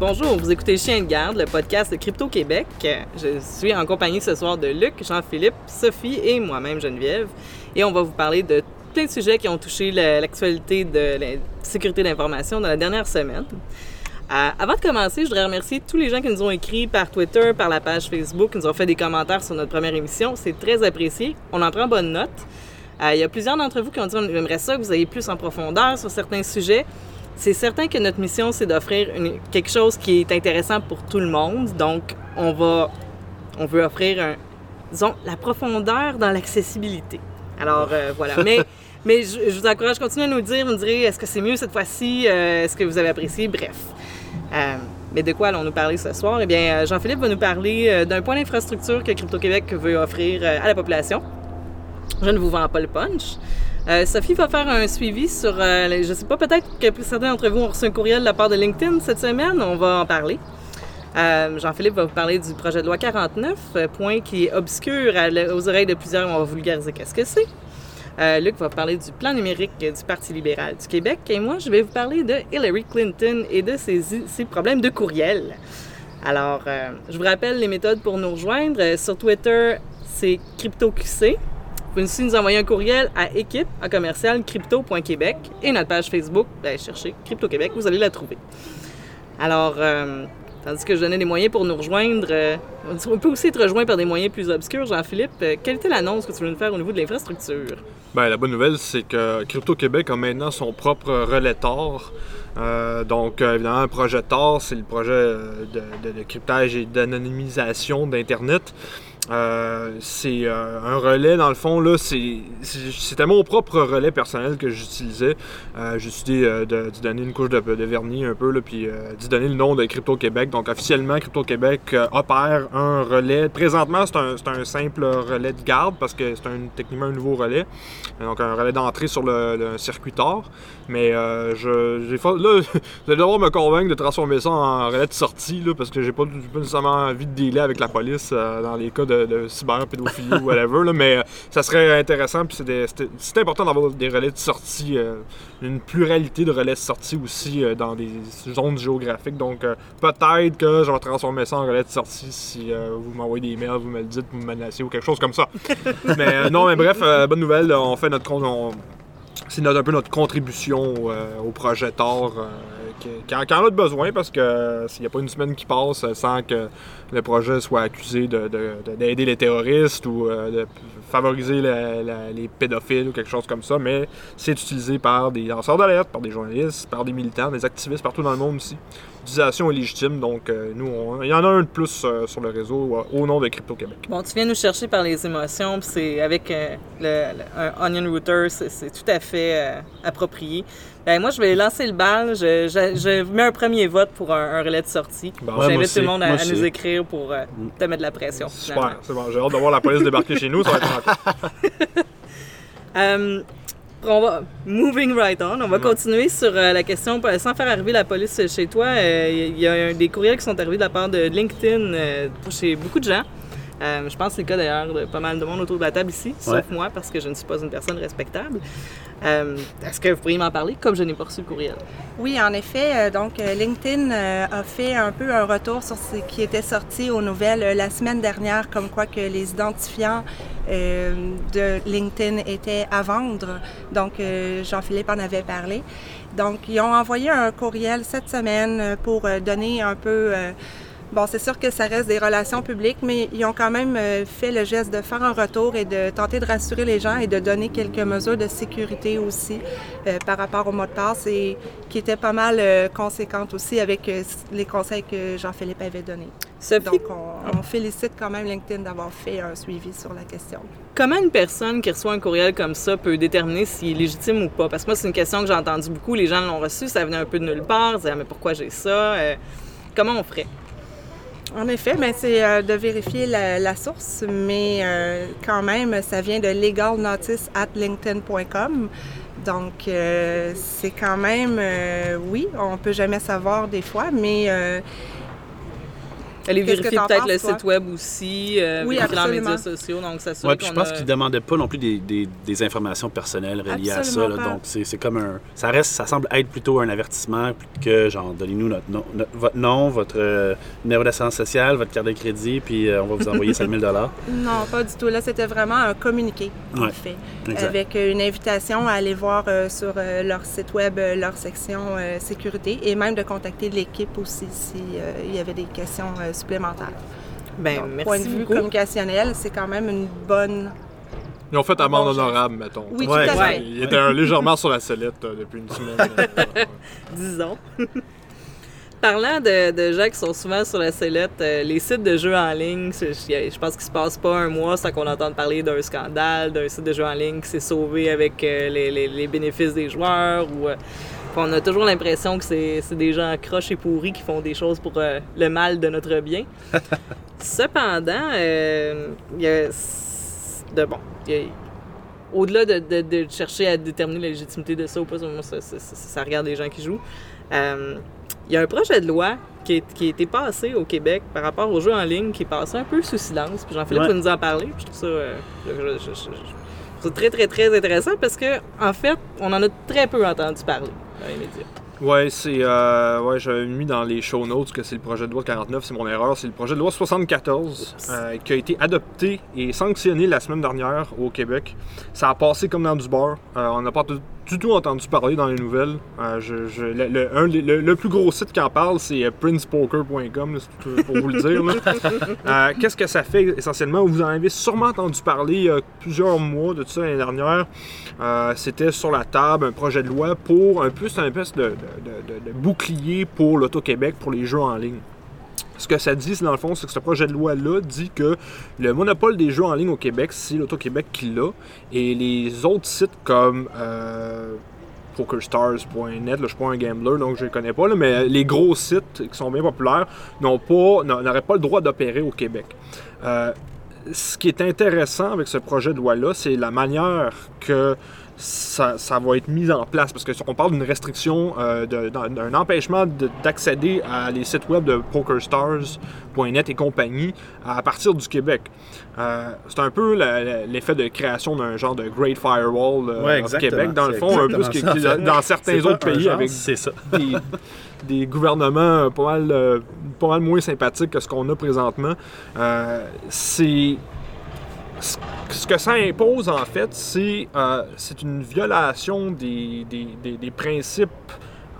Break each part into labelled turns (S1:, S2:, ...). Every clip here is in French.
S1: Bonjour, vous écoutez Chien de garde, le podcast de Crypto Québec. Je suis en compagnie ce soir de Luc, Jean-Philippe, Sophie et moi-même Geneviève. Et on va vous parler de plein de sujets qui ont touché l'actualité de la sécurité d'information dans la dernière semaine. Euh, avant de commencer, je voudrais remercier tous les gens qui nous ont écrit par Twitter, par la page Facebook, qui nous ont fait des commentaires sur notre première émission. C'est très apprécié. On en prend bonne note. Euh, il y a plusieurs d'entre vous qui ont dit on aimerait ça que vous ayez plus en profondeur sur certains sujets. C'est certain que notre mission, c'est d'offrir quelque chose qui est intéressant pour tout le monde. Donc, on va, on veut offrir, un, disons, la profondeur dans l'accessibilité. Alors, euh, voilà. Mais, mais je, vous encourage à continuer à nous dire. Vous me direz, est-ce que c'est mieux cette fois-ci? Euh, est-ce que vous avez apprécié? Bref. Euh, mais de quoi allons-nous parler ce soir? Eh bien, Jean-Philippe va nous parler d'un point d'infrastructure que Crypto-Québec veut offrir à la population. Je ne vous vends pas le punch. Euh, Sophie va faire un suivi sur, euh, je ne sais pas, peut-être que certains d'entre vous ont reçu un courriel de la part de LinkedIn cette semaine, on va en parler. Euh, Jean-Philippe va vous parler du projet de loi 49, point qui est obscur aux oreilles de plusieurs, on va vulgariser qu'est-ce que c'est. Luc va parler du plan numérique du Parti libéral du Québec et moi, je vais vous parler de Hillary Clinton et de ses, ses problèmes de courriel. Alors, je vous rappelle les méthodes pour nous rejoindre. Sur Twitter, c'est CryptoQC. Vous pouvez aussi nous envoyer un courriel à équipe à crypto.québec et notre page Facebook, ben, cherchez Crypto Québec, vous allez la trouver. Alors, euh, tandis que je donnais des moyens pour nous rejoindre, euh, on peut aussi être rejoint par des moyens plus obscurs. Jean-Philippe, euh, quelle était l'annonce que tu voulais nous faire au niveau de l'infrastructure?
S2: Bien, la bonne nouvelle, c'est que Crypto Québec a maintenant son propre relais Tor. donc, évidemment, un projet Tor, c'est le projet de cryptage et d'anonymisation d'Internet. Euh, c'est euh, un relais, dans le fond, là, c'était mon propre relais personnel que j'utilisais. Euh, j'ai décidé de, donner une couche de, vernis un peu, là, puis d'y donner le nom de Crypto Québec. Donc, officiellement, Crypto Québec opère un relais. Présentement, c'est un, simple relais de garde parce que c'est un, techniquement un nouveau relais. Donc, un relais d'entrée sur le, circuit Tor. Mais je, j'ai là, vous allez devoir me convaincre de transformer ça en relais de sortie là, parce que j'ai pas, pas nécessairement envie de dealer avec la police dans les cas de de, cyberpédophilie ou whatever, là, mais euh, ça serait intéressant. Puis c'est important d'avoir des relais de sortie, euh, une pluralité de relais de sortie aussi euh, dans des zones géographiques. Donc peut-être que je vais transformer ça en relais de sortie si vous m'envoyez des mails, vous me le dites, vous me menacez ou quelque chose comme ça. mais non, mais bref, bonne nouvelle, on fait notre c'est un peu notre contribution au projet Tor qui, en, a besoin parce que s'il n'y a pas une semaine qui passe sans que le projet soit accusé d'aider de, les terroristes ou euh, de favoriser les pédophiles ou quelque chose comme ça, mais c'est utilisé par des lanceurs d'alerte, par des journalistes, par des militants, des activistes partout dans le monde aussi. L'utilisation est légitime, donc euh, nous, il y en a un de plus euh, sur le réseau au nom de Crypto Québec.
S1: Bon, tu viens nous chercher par les émotions, puis c'est avec le, un Onion Router, c'est tout à fait approprié. Ben, moi, je vais lancer le bal. Je, je, mets un premier vote pour un, relais de sortie. J'invite tout le monde à, nous écrire pour euh, te mettre de la pression.
S2: Super, c'est bon. J'ai hâte de voir la police débarquer chez nous. Ça va être
S1: um, on va, moving right on, on va continuer sur euh, la question, sans faire arriver la police chez toi, il y a des courriels qui sont arrivés de la part de LinkedIn chez beaucoup de gens. Je pense que c'est le cas d'ailleurs de pas mal de monde autour de la table ici, sauf moi parce que je ne suis pas une personne respectable. Euh, est-ce que vous pourriez m'en parler comme je n'ai pas reçu le courriel?
S3: Oui, en effet. Euh, donc, euh, LinkedIn a fait un peu un retour sur ce qui était sorti aux nouvelles la semaine dernière, comme quoi que les identifiants de LinkedIn étaient à vendre. Donc, Jean-Philippe en avait parlé. Donc, ils ont envoyé un courriel cette semaine pour donner un peu Bon, c'est sûr que ça reste des relations publiques, mais ils ont quand même euh, fait le geste de faire un retour et de tenter de rassurer les gens et de donner quelques mesures de sécurité aussi euh, par rapport au mot de passe et qui étaient pas mal euh, conséquentes aussi avec les conseils que Jean-Philippe avait donnés. Donc, on, félicite quand même LinkedIn d'avoir fait un suivi sur la question.
S1: Comment une personne qui reçoit un courriel comme ça peut déterminer s'il est légitime ou pas? Parce que moi, c'est une question que j'ai entendue beaucoup. Les gens l'ont reçu, ça venait un peu de nulle part. Ils disaient, ah, mais pourquoi j'ai ça? comment on ferait?
S3: En effet, mais c'est euh, de vérifier la, source, mais euh, quand même, ça vient de legalnotice at linkedin.com. Donc, euh, c'est quand même, oui, on peut jamais savoir des fois, mais Que
S1: vérifier peut-être le
S3: toi?
S1: site web aussi, euh,
S3: Oui,
S1: vérifier leurs médias sociaux, donc ça
S4: Ouais, puis je pense qu'ils ne demandaient pas non plus des, des- des informations personnelles reliées à ça. Là. donc, c'est c'est comme un. Ça reste, ça semble être plutôt un avertissement que genre, donnez-nous notre nom, notre- votre nom, votre euh, numéro d'assurance sociale, votre carte de crédit, puis euh, on va vous envoyer 5000
S3: Non, pas du tout. Là, c'était vraiment un communiqué, en
S4: Ouais,
S3: fait,
S4: exact.
S3: avec une invitation à aller voir euh, sur euh, leur site web leur section euh, sécurité et même de contacter l'équipe aussi s'il y avait des questions euh, supplémentaires.
S1: Ben,
S3: Donc,
S1: merci
S3: point de vue
S1: beaucoup.
S3: communicationnel, c'est quand même une bonne.
S2: Ils ont fait amende honorable, mettons.
S3: Oui,
S4: Ouais,
S3: tout à
S1: ouais.
S3: fait.
S2: Il était légèrement sur la sellette euh, depuis une semaine. euh,
S1: disons. Parlant de, de gens qui sont souvent sur la sellette, euh, les sites de jeux en ligne, je, je pense qu'il se passe pas un mois sans qu'on entende parler d'un scandale, d'un site de jeux en ligne qui s'est sauvé avec euh, les, les- les bénéfices des joueurs. Ou, euh, on a toujours l'impression que c'est c'est des gens croches et pourris qui font des choses pour euh, le mal de notre bien. Cependant, euh, il y a, de bon, au-delà de, de- de chercher à déterminer la légitimité de ça ou pas, ça, ça, ça- ça- ça regarde les gens qui jouent. Euh, il y a un projet de loi qui, est- qui a été passé au Québec par rapport aux jeux en ligne qui est passé un peu sous silence. Puis Jean-Philippe
S4: Ouais.
S1: va nous en parler. puis Je trouve ça, euh, je- je- je- je- je trouve ça très, très, très intéressant parce que, en fait, on en a très peu entendu parler dans les médias.
S2: Ouais, c'est. Euh, ouais, j'avais mis dans les show notes que c'est le projet de loi 49, c'est mon erreur. C'est le projet de loi 74 euh, qui a été adopté et sanctionné la semaine dernière au Québec. Ça a passé comme dans du beurre. Euh, on n'a pas tout- du tout entendu parler dans les nouvelles. Euh, je, je- le, le- un des- le- le plus gros site qui en parle, c'est euh, princepoker.com, là, c'est tout pour vous le dire. Euh, Qu'est-ce que ça fait essentiellement? Vous en avez sûrement entendu parler il y a plusieurs mois de tout ça l'année dernière. Euh, C'était sur la table un projet de loi pour un peu, c'est un espèce de, de- de- de- de bouclier pour l'Auto-Québec pour les jeux en ligne. Ce que ça dit, c'est dans le fond, c'est que ce projet de loi-là dit que le monopole des jeux en ligne au Québec, c'est l'Auto-Québec qui l'a. Et les autres sites comme euh, PokerStars.net, je suis pas un gambler, donc je les connais pas, là, mais les gros sites qui sont bien populaires n'ont pas, n'auraient pas le droit d'opérer au Québec. Euh, ce qui est intéressant avec ce projet de loi-là, c'est la manière que ça, ça va être mis en place. Parce qu'on parle d'une restriction, euh, d'un empêchement de- d'accéder à les sites web de PokerStars.net et compagnie à partir du Québec. Euh, c'est un peu l'effet de création d'un genre de Great Firewall euh,
S4: Ouais, exactement.
S2: Québec, dans le fond, un peu ce qui dans certains autres pays
S4: genre,
S2: avec
S4: ça.
S2: des, des gouvernements pas mal, euh, pas mal moins sympathiques que ce qu'on a présentement. Euh, c'est ce que ça impose, en fait, c'est euh, c'est une violation des, des- principes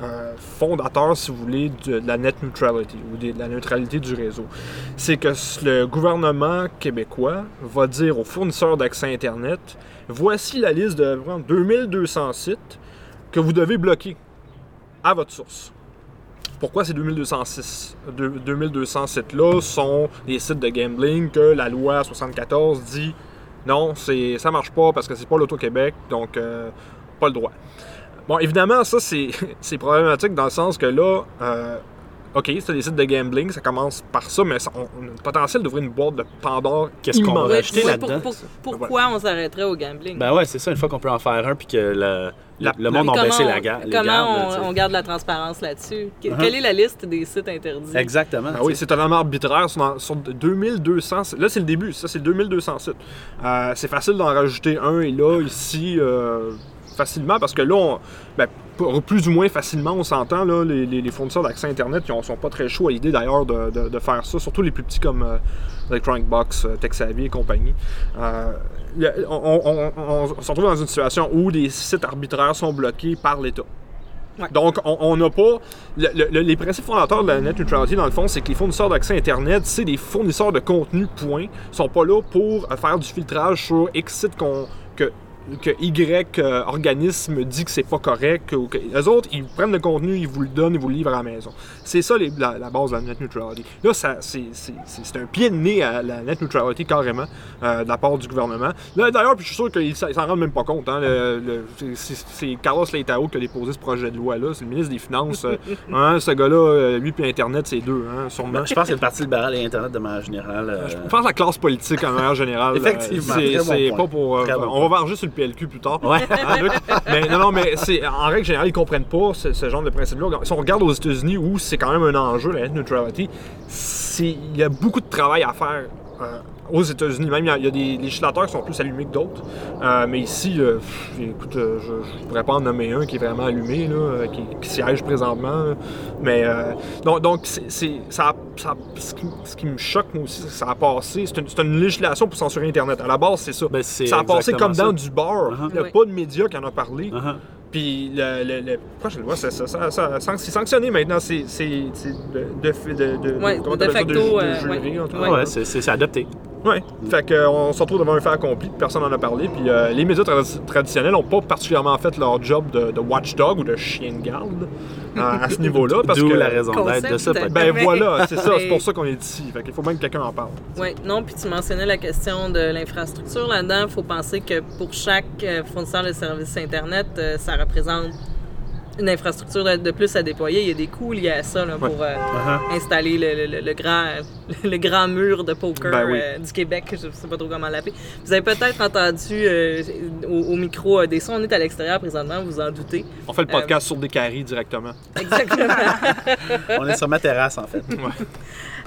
S2: euh, fondateurs, si vous voulez, de, de la net neutrality ou des- de la neutralité du réseau. C'est que le gouvernement québécois va dire aux fournisseurs d'accès Internet voici la liste de vraiment 2200 sites que vous devez bloquer à votre source. Pourquoi ces 2206, deux- 2200 sites-là sont des sites de gambling que la loi 74 dit non, c'est ça marche pas parce que c'est pas l'Auto-Québec, donc euh, pas le droit. Bon, évidemment, ça c'est c'est problématique dans le sens que là, euh, ok, c'est des sites de gambling, ça commence par ça, mais ça- on, on a le potentiel d'ouvrir une boîte de Pandore.
S4: Qu'est-ce qu'on va
S1: ouais,
S4: là-dedans?
S1: pour- pour- pourquoi on s'arrêterait au gambling?
S4: Ben ouais, c'est ça, une fois qu'on peut en faire un, puis que le,
S2: La-
S4: le monde a baissé la
S1: on-
S4: ga- les
S1: Comment
S4: gardes.
S1: on, garde la transparence là-dessus? Que-
S4: Uh-huh.
S1: Quelle est la liste des sites interdits?
S4: Exactement.
S2: Ben oui, c'est totalement arbitraire. Sur, sur 2200. sites. Là, c'est le début. Ça, c'est 2200 sites. Euh, c'est facile d'en rajouter un et là, ici, euh, facilement, parce que là, on- ben, plus ou moins facilement, on s'entend. là, Les, les- les fournisseurs d'accès Internet, ils ont- sont pas très chauds à l'idée d'ailleurs de, de- de faire ça, surtout les plus petits comme euh, Electronic Box, euh, TechSavvy et compagnie. Euh, on, on- on- on se retrouve dans une situation où des sites arbitraires sont bloqués par l'État.
S1: Ouais.
S2: Donc, on- n'a pas. le- le- les principes fondateurs de la net neutrality, dans le fond, c'est que les fournisseurs d'accès Internet, c'est des fournisseurs de contenu, point. Ils sont pas là pour euh, faire du filtrage sur X site qu'on- que, que Y euh, organisme dit que c'est pas correct. Ou que, eux autres, ils prennent le contenu, ils vous le donnent, ils vous le livrent à la maison. C'est ça les- la, la base de la net neutrality. Là, ça, c'est, c'est- c'est- c'est un pied de nez à la net neutrality carrément euh, de la part du gouvernement. Là, d'ailleurs, puis je suis sûr qu'ils s'en rendent même pas compte. hein, c'est- Carlos Leitao qui a déposé ce projet de loi-là. C'est le ministre des Finances. euh, hein, ce gars-là, lui puis Internet, c'est deux, hein, sûrement.
S4: Je pense que le Parti libéral et Internet de manière générale.
S2: Je pense à la classe politique en manière générale.
S4: Effectivement,
S2: C'est,
S4: bon
S2: pas pour.
S4: bon
S2: on va varger sur le PLQ plus tard.
S4: Ouais.
S2: Hein, Luc? mais non, non, mais c'est, en règle générale, ils comprennent pas ce, ce genre de principe-là. Si on regarde aux États-Unis, où c'est quand même un enjeu, la net neutrality, il y a beaucoup de travail à faire. euh, aux États-Unis, même il y, a, il y a des législateurs qui sont plus allumés que d'autres. Euh, mais ici, euh, pff, écoute, euh, je, je pourrais pas en nommer un qui est vraiment allumé, là, qui, qui siège présentement. Mais donc, donc c'est- ça, ça- ce, qui, ce qui me choque, moi aussi, c'est que ça a passé. C'est une, législation pour censurer Internet. À la base, c'est ça.
S4: Ben,
S2: ça a passé comme dans
S4: ça.
S2: du bar.
S4: Uh-huh.
S2: Il n'y a
S1: Oui.
S2: pas de médias qui en a parlé.
S4: Uh-huh.
S2: Puis le, le, le- pourquoi je le vois, c'est ça, ça, ça- ça- c'est sanctionné maintenant, c'est de, de, de, de,
S1: Ouais, de facto,
S2: de, ju- de
S1: euh,
S2: jury,
S1: ouais.
S2: en tout cas.
S1: Ouais.
S4: Ouais, c'est adopté.
S2: Ouais. Fait que, euh, on se retrouve devant un fait accompli, puis personne n'en a parlé. Puis euh, les médias tradi- traditionnels n'ont pas particulièrement fait leur job de, de watchdog ou de chien de garde à ce niveau-là. parce
S4: D'où
S2: que,
S4: la raison d'être de ce podcast.
S2: Ben
S1: Mais-
S2: voilà, c'est ça, c'est pour ça qu'on est ici. Fait qu'il faut bien que quelqu'un en parle.
S1: Oui, non, puis tu mentionnais la question de l'infrastructure là-dedans. Il faut penser que pour chaque euh, fournisseur de services Internet, euh, ça représente une infrastructure de, plus à déployer. Il y a des coûts liés à ça là, pour euh,
S4: Uh-huh.
S1: installer le, le- le- le grand, le grand mur de poker
S2: Ben oui.
S1: euh, du Québec. Je ne sais pas trop comment l'appeler. Vous avez peut-être entendu euh, au, au micro euh, des sons. On est à l'extérieur présentement, vous en doutez.
S2: On fait le podcast sur des caries directement.
S1: Exactement.
S4: On est sur ma terrasse, en fait.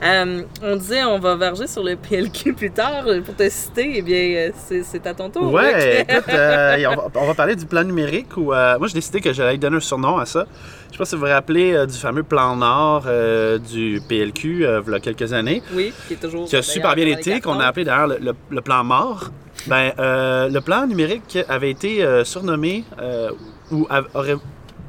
S1: Euh, on disait on va verger sur le PLQ plus tard. Pour te citer, eh bien, c'est à ton tour.
S4: Ouais,
S1: Luc.
S4: écoute, euh, on, va, on va parler du plan numérique où euh, moi j'ai décidé que j'allais donner un surnom à ça. Je sais pas si vous vous rappelez euh, du fameux plan Nord euh, du PLQ euh, il y a quelques années,
S1: Oui, qui est toujours.
S4: qui a super bien été, qu'on a appelé d'ailleurs le, le- le plan mort. Ben, euh, le plan numérique avait été euh, surnommé euh, ou aurait,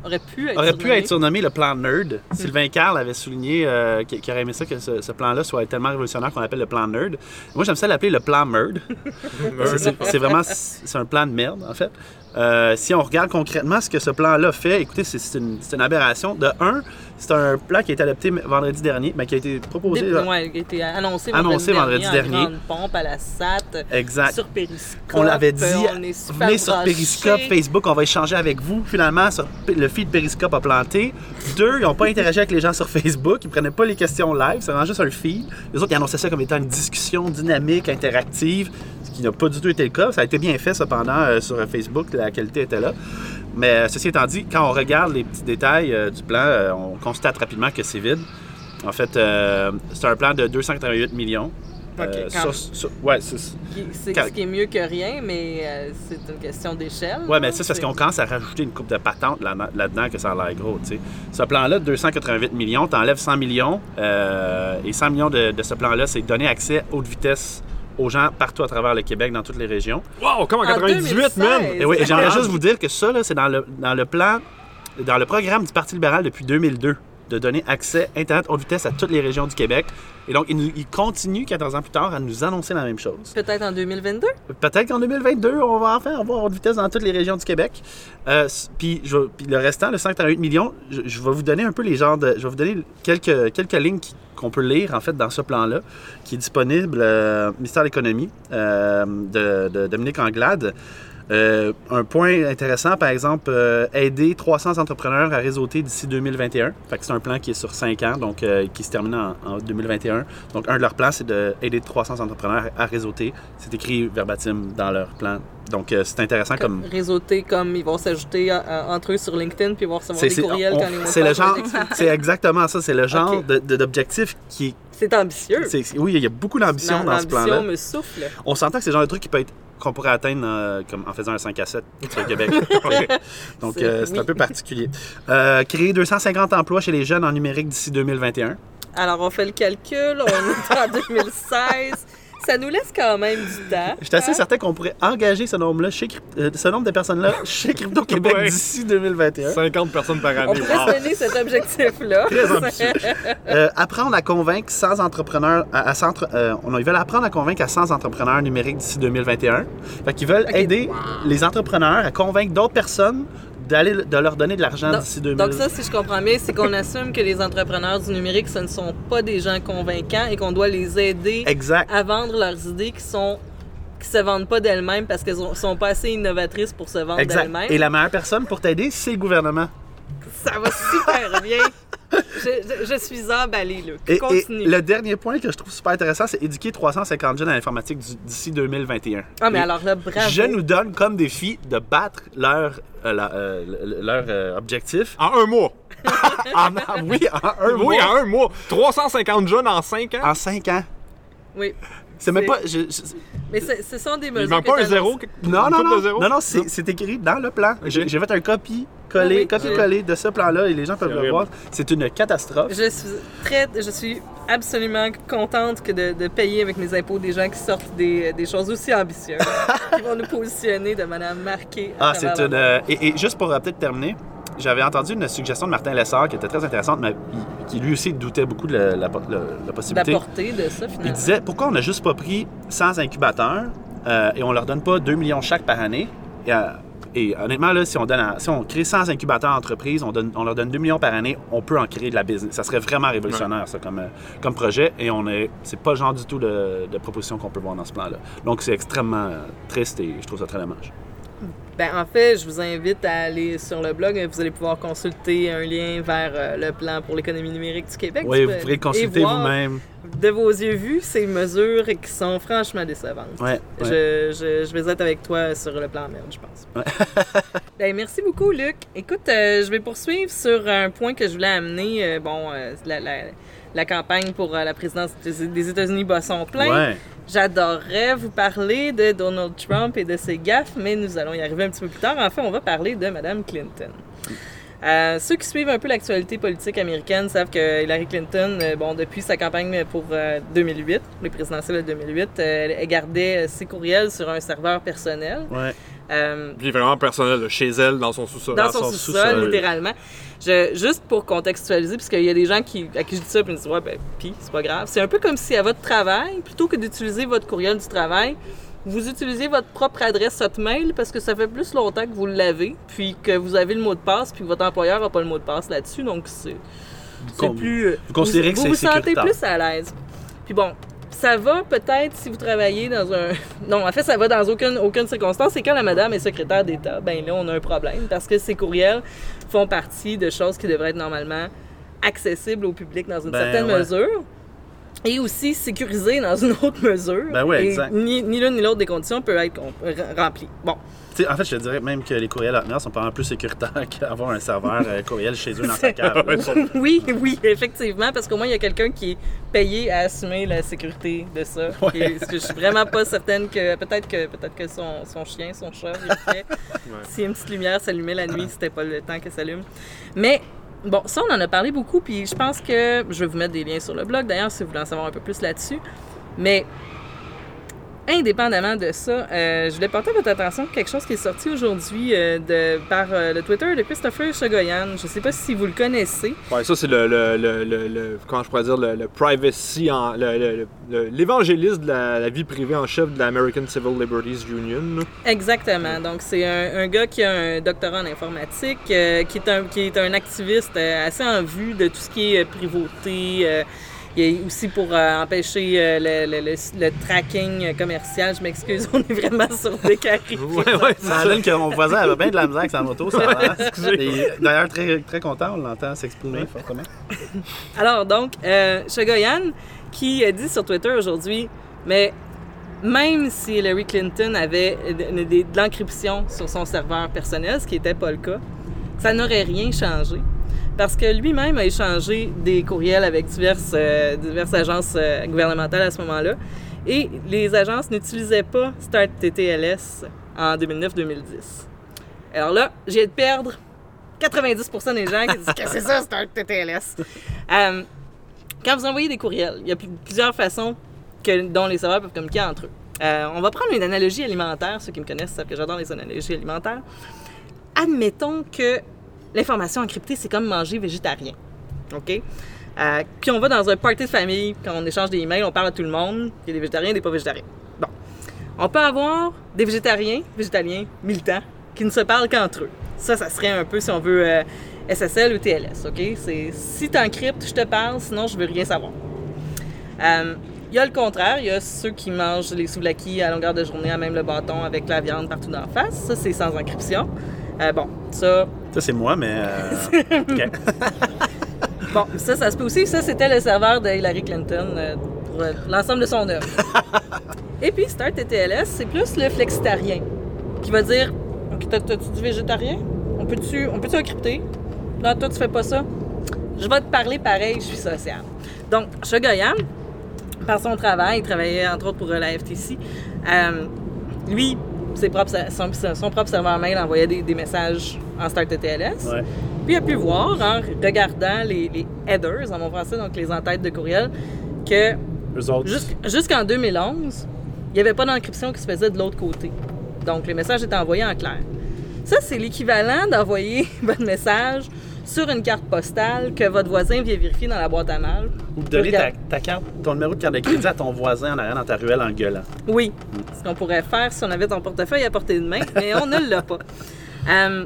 S1: Aurait pu être.
S4: aurait pu
S1: surnommé.
S4: être surnommé le plan nerd. Sylvain Carl avait souligné euh, qu'il aurait aimé ça que ce, ce plan-là soit tellement révolutionnaire qu'on l'appelle le plan nerd. Moi j'aime ça l'appeler le plan merd. C'est vraiment c'est un plan de merde, en fait. Euh, si on regarde concrètement ce que ce plan-là fait, écoutez, c'est une, aberration. De un, c'est un plan qui a été adopté vendredi dernier, mais qui a été proposé.
S1: Dé-
S4: là-
S1: ouais, qui a été annoncé,
S4: Annoncé vendredi
S1: en
S4: dernier.
S1: grande pompe à la SAT.
S4: Exact.
S1: Sur Périscope.
S4: On l'avait dit,
S1: on est super
S4: venez sur. Periscope, Facebook, on va échanger avec vous. Finalement, sur le feed Periscope a planté. Deux, ils n'ont pas interagi avec les gens sur Facebook, ils prenaient pas les questions live, c'est vraiment juste un feed. Les autres, ils annonçaient ça comme étant une discussion dynamique, interactive, ce qui n'a pas du tout été le cas. Ça a été bien fait cependant euh, sur Facebook, la qualité était là. Mais euh, ceci étant dit, quand on regarde les petits détails euh, du plan, euh, on constate rapidement que c'est vide. En fait, euh, c'est un plan de 288 millions. Euh,
S1: quand
S4: sur- sur- ouais, c'est-
S1: ce qui est mieux que rien, mais euh, c'est une question d'échelle.
S4: Ouais,
S1: là.
S4: mais ça, c'est parce qu'on commence à rajouter une coupe de patentes là- là-dedans que ça a l'air gros, tu sais. Ce plan-là de 288 millions, t'enlèves 100 millions, euh, et 100 millions de, de ce plan-là, c'est donner accès haute vitesse aux gens partout à travers le Québec, dans toutes les régions.
S2: Wow, comme en
S1: En
S2: 98, man!
S1: 2016.
S4: Et oui, j'aimerais juste vous dire que ça, c'est dans le, dans le plan, dans le programme du Parti libéral depuis 2002, de donner accès Internet haute vitesse à toutes les régions du Québec. Et donc, il, nous- il continue, 14 ans plus tard, à nous annoncer la même chose.
S1: Peut-être en 2022.
S4: Peut-être qu'en 2022, on va enfin avoir haute vitesse dans toutes les régions du Québec. Euh, puis, je puis le restant, le 188 millions, je, je vais vous donner un peu les genres de. Je vais vous donner quelques, quelques lignes qu'on peut lire en fait dans ce plan-là, qui est disponible euh, au ministère de l'Économie euh, de, de Dominique Anglade. Euh, un point intéressant, par exemple, euh, aider 300 entrepreneurs à réseauter d'ici 2021. Fait que c'est un plan qui est sur 5 ans, donc euh, qui se termine en, en 2021. Donc, un de leurs plans, c'est d'aider 300 entrepreneurs à réseauter. C'est écrit verbatim dans leur plan. Donc, c'est intéressant comme.
S1: Réseauté comme ils vont s'ajouter entre eux sur LinkedIn puis ils vont recevoir des courriels
S4: on-
S1: quand mots
S4: c'est le genre, c'est exactement ça. C'est le genre d'objectif qui est
S1: C'est ambitieux.
S4: oui, il y a beaucoup d'ambition dans ce plan-là.
S1: L'ambition me souffle.
S4: On s'entend que c'est le genre de truc qui peut être qu'on pourrait atteindre euh, comme en faisant un 5 à 7 sur le Québec. Donc,
S1: C'est-
S4: euh,
S1: oui.
S4: un peu particulier. Euh, créer 250 emplois chez les jeunes en numérique d'ici 2021.
S1: Alors, on fait le calcul, on est en 2016. Ça nous laisse quand même du temps.
S4: Je suis assez
S1: hein?
S4: certain qu'on pourrait engager ce nombre-là chez euh, ce nombre de personnes-là chez Crypto Québec
S2: Ouais.
S4: d'ici 2021.
S2: 50 personnes par année.
S1: On pourrait
S2: Wow.
S1: se donner cet objectif-là.
S4: Très ambitieux. Euh, apprendre à convaincre 100 entrepreneurs à, à 100 euh, on- ils veulent apprendre à convaincre à 100 entrepreneurs numériques d'ici 2021. Fait qu'ils veulent aider les entrepreneurs à convaincre d'autres personnes d'aller de leur donner de l'argent d'ici 2021.
S1: Donc ça, si je comprends bien, c'est qu'on assume que les entrepreneurs du numérique, ce ne sont pas des gens convaincants et qu'on doit les aider
S4: Exact.
S1: à vendre leurs idées qui sont qui se vendent pas d'elles-mêmes parce qu'elles ont- sont pas assez innovatrices pour se vendre d'elles-mêmes.
S4: Et la meilleure personne pour t'aider, c'est le gouvernement.
S1: Ça va super bien. je, je suis emballée, Luc.
S4: Et, et
S1: Continue.
S4: le dernier point que je trouve super intéressant, c'est éduquer 350 jeunes à l'informatique d'ici 2021.
S1: Ah, mais
S4: Et
S1: alors là, bravo.
S4: Je nous donne comme défi de battre leur, euh, la- euh, leur euh, objectif.
S2: En un mois.
S4: En, oui, en un
S2: oui,
S4: mois.
S2: en un mois. 350 jeunes en 5 ans?
S4: En 5 ans.
S1: Oui.
S4: C'est même pas. je- je-
S1: Mais ce, sont des
S2: Il
S1: mesures.
S2: manque
S1: que
S2: pas un zéro.
S4: non, non, non. Non, non, c'est écrit dans le plan. J'ai j'ai fait un copie-coller
S1: Oui,
S4: copie-coller de ce plan-là et les gens peuvent le
S2: horrible.
S4: voir. C'est une catastrophe.
S1: Je suis très, je suis absolument contente que de, de payer avec mes impôts des gens qui sortent des, des choses aussi ambitieuses, qui vont nous positionner de manière marquée. à
S4: Ah, c'est une. euh, et, et juste pour euh, peut-être terminer, j'avais entendu une suggestion de Martin Lessard qui était très intéressante, mais il- qui lui aussi doutait beaucoup de la, la- la- la possibilité.
S1: portée de ça,
S4: Il
S1: finalement.
S4: disait pourquoi on n'a juste pas pris 100 incubateurs euh, et on leur donne pas 2 millions chaque par année. Et, euh, et honnêtement, là, si on, donne à- si on crée 100 incubateurs d'entreprises, on, donne- on leur donne 2 millions par année, on peut en créer de la business. Ça serait vraiment révolutionnaire, ça, comme, euh, comme projet. Et on est, c'est pas le genre du tout de, de proposition qu'on peut voir dans ce plan-là. Donc, c'est extrêmement euh, triste et je trouve ça très dommage.
S1: Ben, en fait, je vous invite à aller sur le blog. Vous allez pouvoir consulter un lien vers euh, le plan pour l'économie numérique du Québec.
S4: Oui,
S1: Tu
S4: vous pourrez consulter vous-même.
S1: De vos yeux vus, ces mesures qui sont franchement décevantes.
S4: Ouais, ouais.
S1: Je, je, je vais être avec toi sur le plan merde, je pense. Ben, merci beaucoup, Luc. Écoute, euh, je vais poursuivre sur un point que je voulais amener. Euh, bon, la, la- la campagne pour euh, la présidence des États-Unis bat son plein.
S4: Ouais.
S1: J'adorerais vous parler de Donald Trump et de ses gaffes, mais nous allons y arriver un petit peu plus tard. En fait, on va parler de Mme Clinton. Euh, ceux qui suivent un peu l'actualité politique américaine savent que Hillary Clinton, euh, bon, depuis sa campagne pour euh, 2008, les présidentielles de 2008, euh, elle gardait ses courriels sur un serveur personnel.
S4: Ouais.
S1: Euh,
S2: Puis vraiment personnel, là, chez elle, dans son sous-sol.
S1: dans
S4: Dans
S1: son
S4: son
S1: sous-sol, littéralement. Je, juste pour contextualiser, parce qu'il y a des gens qui, à qui je dis ça, puis ils me disent, ouais, ben, pis, c'est pas grave. C'est un peu comme si à votre travail, plutôt que d'utiliser votre courriel du travail, vous utilisez votre propre adresse Hotmail parce que ça fait plus longtemps que vous l'avez, puis que vous avez le mot de passe, puis que votre employeur n'a pas le mot de passe là-dessus, donc c'est plus.
S4: vous considérez que
S1: vous
S4: c'est
S1: vous sentez
S4: sécuritaire.
S1: plus à l'aise. Puis bon, ça va peut-être si vous travaillez dans un. Non, en fait, ça va dans aucune, aucune circonstance. C'est quand la madame est secrétaire d'État, ben là, on a un problème parce que ces courriels font partie de choses qui devraient être normalement accessibles au public dans une
S4: Ben,
S1: certaine
S4: ouais.
S1: mesure. Et aussi sécurisées dans une autre mesure.
S4: Ben
S1: Et
S4: exact.
S1: Ni, ni l'une ni l'autre des conditions peut être remplies. Bon,
S4: en fait, je te dirais même que les courriels Hotmail sont pas plus sécuritaires qu'avoir un serveur euh, courriel chez eux dans sa cave.
S1: Oui, oui, effectivement, parce qu'au moins, il y a quelqu'un qui est payé à assumer la sécurité de ça.
S4: Ouais.
S1: Et ce que je suis vraiment pas certaine que. Peut-être que peut-être que son, son chien, son chat, il fait. Si une petite lumière s'allumait la nuit, c'était pas le temps que ça s'allume. Mais. Bon, ça, on en a parlé beaucoup, puis je pense que je vais vous mettre des liens sur le blog, d'ailleurs, si vous voulez en savoir un peu plus là-dessus. Mais indépendamment de ça, euh, je voulais porter votre attention sur quelque chose qui est sorti aujourd'hui euh, de, par euh, le Twitter de Christopher Chagoyan. Je ne sais pas si vous le connaissez.
S2: Ouais, ça, c'est le, le, le, le- Comment je pourrais dire Le, privacy. L'évangéliste de la, la vie privée en chef de l'American Civil Liberties Union.
S1: Exactement. Donc, c'est un, un gars qui a un doctorat en informatique, qui, est un, qui est un activiste assez en vue de tout ce qui est privauté. Il est aussi pour euh, empêcher euh, le, le- le- le tracking commercial. Je m'excuse, on est vraiment sur des carrés.
S2: Ouais, c'est
S4: Ça donne que mon voisin avait bien de la misère avec sa moto, D'ailleurs, très, très content, on l'entend s'exprimer fortement.
S1: Alors donc, euh, Chagoyan qui a dit sur Twitter aujourd'hui, mais même si Hillary Clinton avait de, de- de l'encryption sur son serveur personnel, ce qui n'était pas le cas, ça n'aurait rien changé. Parce que lui-même a échangé des courriels avec diverses, euh, agences euh, gouvernementales à ce moment-là. Et les agences n'utilisaient pas Start TTLS en 2009-2010. Alors là, j'ai de perdre 90% des gens qui disent que c'est ça, Start TTLS. Euh, quand vous envoyez des courriels, il y a pl- plusieurs façons dont les serveurs peuvent communiquer entre eux. On va prendre une analogie alimentaire. Ceux qui me connaissent savent que j'adore les analogies alimentaires. Admettons que l'information encryptée, c'est comme manger végétarien. OK? Euh, puis on va dans un party de famille, quand on échange des emails, on parle à tout le monde. Il y a des végétariens et des pas végétariens. Bon. On peut avoir des végétariens, végétaliens, militants, qui ne se parlent qu'entre eux. Ça, ça serait un peu, si on veut, euh, SSL ou TLS, OK? C'est si t'encryptes, je te parle, sinon je veux rien savoir. Euh, Il y a le contraire, il y a ceux qui mangent les souvlaki à longueur de journée à même le bâton avec la viande partout d'en face. Ça, c'est sans encryption. Bon, ça,
S4: Ça, c'est moi, mais. euh.
S1: Bon, ça, ça se peut aussi. Ça, c'était le serveur de Hillary Clinton euh, pour euh, l'ensemble de son œuvre. Et puis, Start TTLS, c'est plus le flexitarien qui va dire Ok, t'as- t'as-tu du végétarien? On peut-tu peut encrypter? Non, toi, tu fais pas ça. Je vais te parler pareil, je suis social. Donc, Shogoyan, par son travail, il travaillait entre autres pour euh, la FTC. lui, ses propres, son, son propre serveur mail envoyait des, des messages en Start.
S4: Ouais.
S1: Puis il a pu voir, en regardant les, les headers en mon français, donc les entêtes de courriel, que jusqu'en 2011, il n'y avait pas d'encryption qui se faisait de l'autre côté. Donc les messages étaient envoyés en clair. Ça, c'est l'équivalent d'envoyer votre message sur une carte postale que votre voisin vient vérifier dans la boîte à mal.
S4: Ou donner ta, carte, ton numéro de carte de crédit à ton voisin en arrière dans ta ruelle en gueulant.
S1: Oui, ce qu'on pourrait faire si on avait ton portefeuille à portée de main, mais on ne l'a pas. Euh,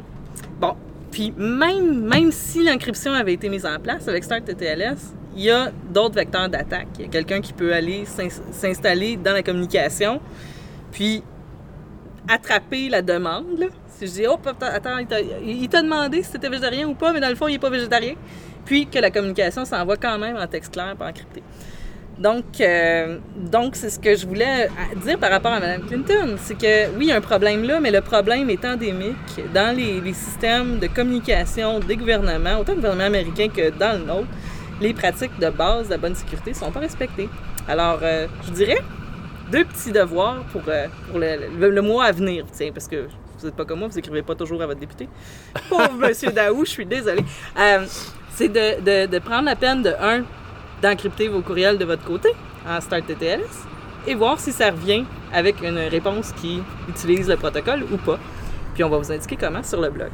S1: bon, puis même, même si l'encryption avait été mise en place avec Start TTLS, il y a d'autres vecteurs d'attaque. Il y a quelqu'un qui peut aller s'ins- s'installer dans la communication, puis attraper la demande. là. Je dis, oh, attends, il t'a- demandé si c'était végétarien ou pas, mais dans le fond, il n'est pas végétarien. Puis que la communication s'envoie quand même en texte clair, pas encrypté. Donc, euh, donc c'est ce que je voulais euh, dire par rapport à Mme Clinton. C'est que oui, il y a un problème là, mais le problème est endémique dans les, systèmes de communication des gouvernements, autant le gouvernement américain que dans le nôtre. Les pratiques de base de la bonne sécurité ne sont pas respectées. Alors, euh, je dirais deux petits devoirs pour, pour le- le mois à venir, tiens, parce que vous n'êtes pas comme moi, vous écrivez pas toujours à votre député. Pauvre Monsieur Daou, je suis désolée. Euh, c'est de, prendre la peine de, un, d'encrypter vos courriels de votre côté en Start TTLS et voir si ça revient avec une réponse qui utilise le protocole ou pas. Puis on va vous indiquer comment sur le blog.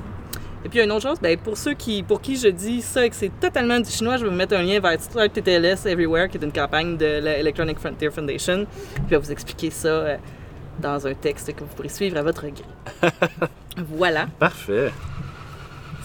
S1: Et puis une autre chose, ben, pour ceux qui, pour qui je dis ça et que c'est totalement du chinois, je vais vous mettre un lien vers Start TTLS Everywhere, qui est une campagne de l'Electronic Frontier Foundation. Puis je vais vous expliquer ça euh, dans un texte que vous pourrez suivre à votre gré. voilà.
S4: Parfait.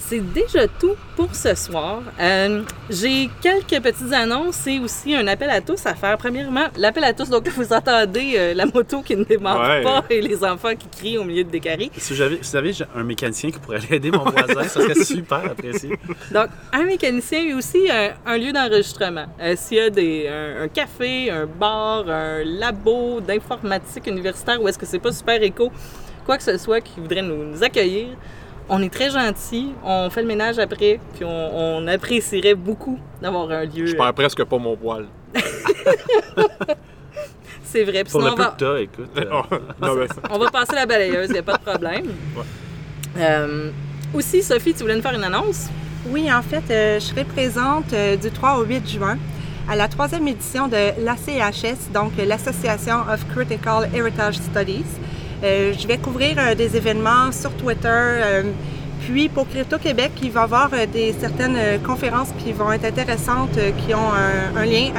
S1: C'est déjà tout pour ce soir. Euh, J'ai quelques petites annonces et aussi un appel à tous à faire. Premièrement, l'appel à tous. Donc, vous entendez euh, la moto qui ne démarre
S2: Ouais.
S1: pas et les enfants qui crient au milieu de des carrés.
S4: Si j'avais, si vous avez un mécanicien qui pourrait aider mon voisin, ça serait super apprécié.
S1: Donc, un mécanicien et aussi un, un lieu d'enregistrement. Euh, S'il y a des, un, un café, un bar, un labo d'informatique universitaire où est-ce que c'est pas super éco, quoi que ce soit qui voudrait nous, nous accueillir, on est très gentils, on fait le ménage après, puis on, on apprécierait beaucoup d'avoir un lieu.
S2: Je perds presque pas mon poil.
S1: C'est vrai. Puis
S4: Pour
S1: sinon,
S4: le
S1: on va,
S4: que t'as, écoute. euh,
S2: non, mais-
S1: on va passer la balayeuse, il n'y a pas de problème. Euh, aussi, Sophie, tu voulais nous faire une annonce?
S3: Oui, en fait, euh, je serai présente euh, du 3 au 8 juin à la troisième édition de l'ACHS, donc euh, l'Association of Critical Heritage Studies. Euh, je vais couvrir euh, des événements sur Twitter. euh, puis pour Crypto Québec, il va y avoir des, certaines conférences qui vont être intéressantes, qui ont un, un lien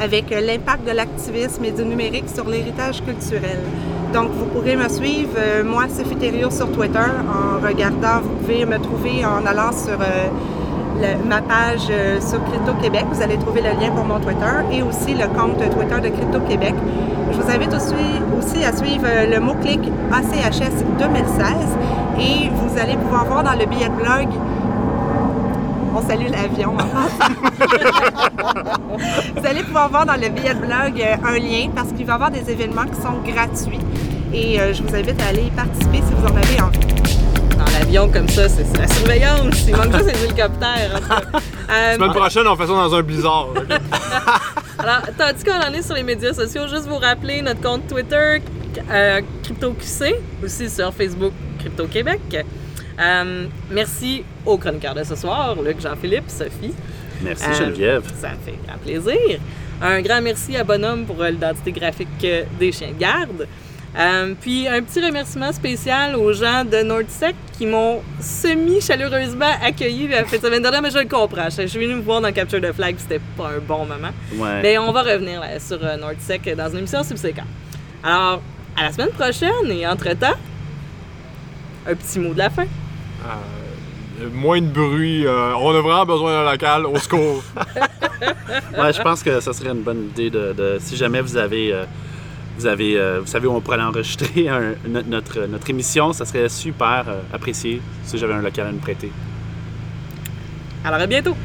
S3: avec l'impact de l'activisme et du numérique sur l'héritage culturel. Donc, vous pourrez me suivre, moi, Sophie Thériault, sur Twitter, en regardant, vous pouvez me trouver en allant sur le- ma page euh, sur Crypto Québec. Vous allez trouver le lien pour mon Twitter et aussi le compte Twitter de Crypto Québec. Je vous invite aussi, aussi à suivre euh, le mot-clic ACHS 2016 et vous allez pouvoir voir dans le billet de blog on salue l'avion. vous allez pouvoir voir dans le billet de blog euh, un lien parce qu'il va y avoir des événements qui sont gratuits. Et je vous invite à aller y participer si vous en avez envie.
S1: L'avion comme ça, c'est la surveillance. Il manque juste tout cas. Euh,
S2: Semaine prochaine, on fait ça dans un blizzard.
S1: alors, tandis qu'on en est sur les médias sociaux, juste vous rappeler notre compte Twitter, euh, CryptoQC, aussi sur Facebook Crypto Québec. Euh, merci aux chroniqueurs de ce soir, Luc, Jean-Philippe, Sophie.
S4: Merci
S1: Euh,
S4: Geneviève.
S1: Ça me fait grand plaisir. Un grand merci à Bonhomme pour euh, l'identité graphique des chiens de garde. Euh, puis un petit remerciement spécial aux gens de Nordsec qui m'ont semi-chaleureusement accueilli la fin de semaine dernière, mais je le comprends. Je suis venue me voir dans Capture the Flag, c'était pas un bon moment.
S4: Ouais.
S1: Mais on va revenir là, sur euh, Nordsec dans une émission subséquente. Alors, à la semaine prochaine et entre-temps, un petit mot de la fin.
S2: Euh, moins de bruit. euh, on a vraiment besoin d'un local. Au secours.
S4: Ouais, je pense que ça serait une bonne idée de, de- si jamais vous avez, euh, vous euh, vous savez où on pourrait enregistrer notre, notre émission, ça serait super euh, apprécié si j'avais un local à nous prêter.
S1: Alors, à bientôt!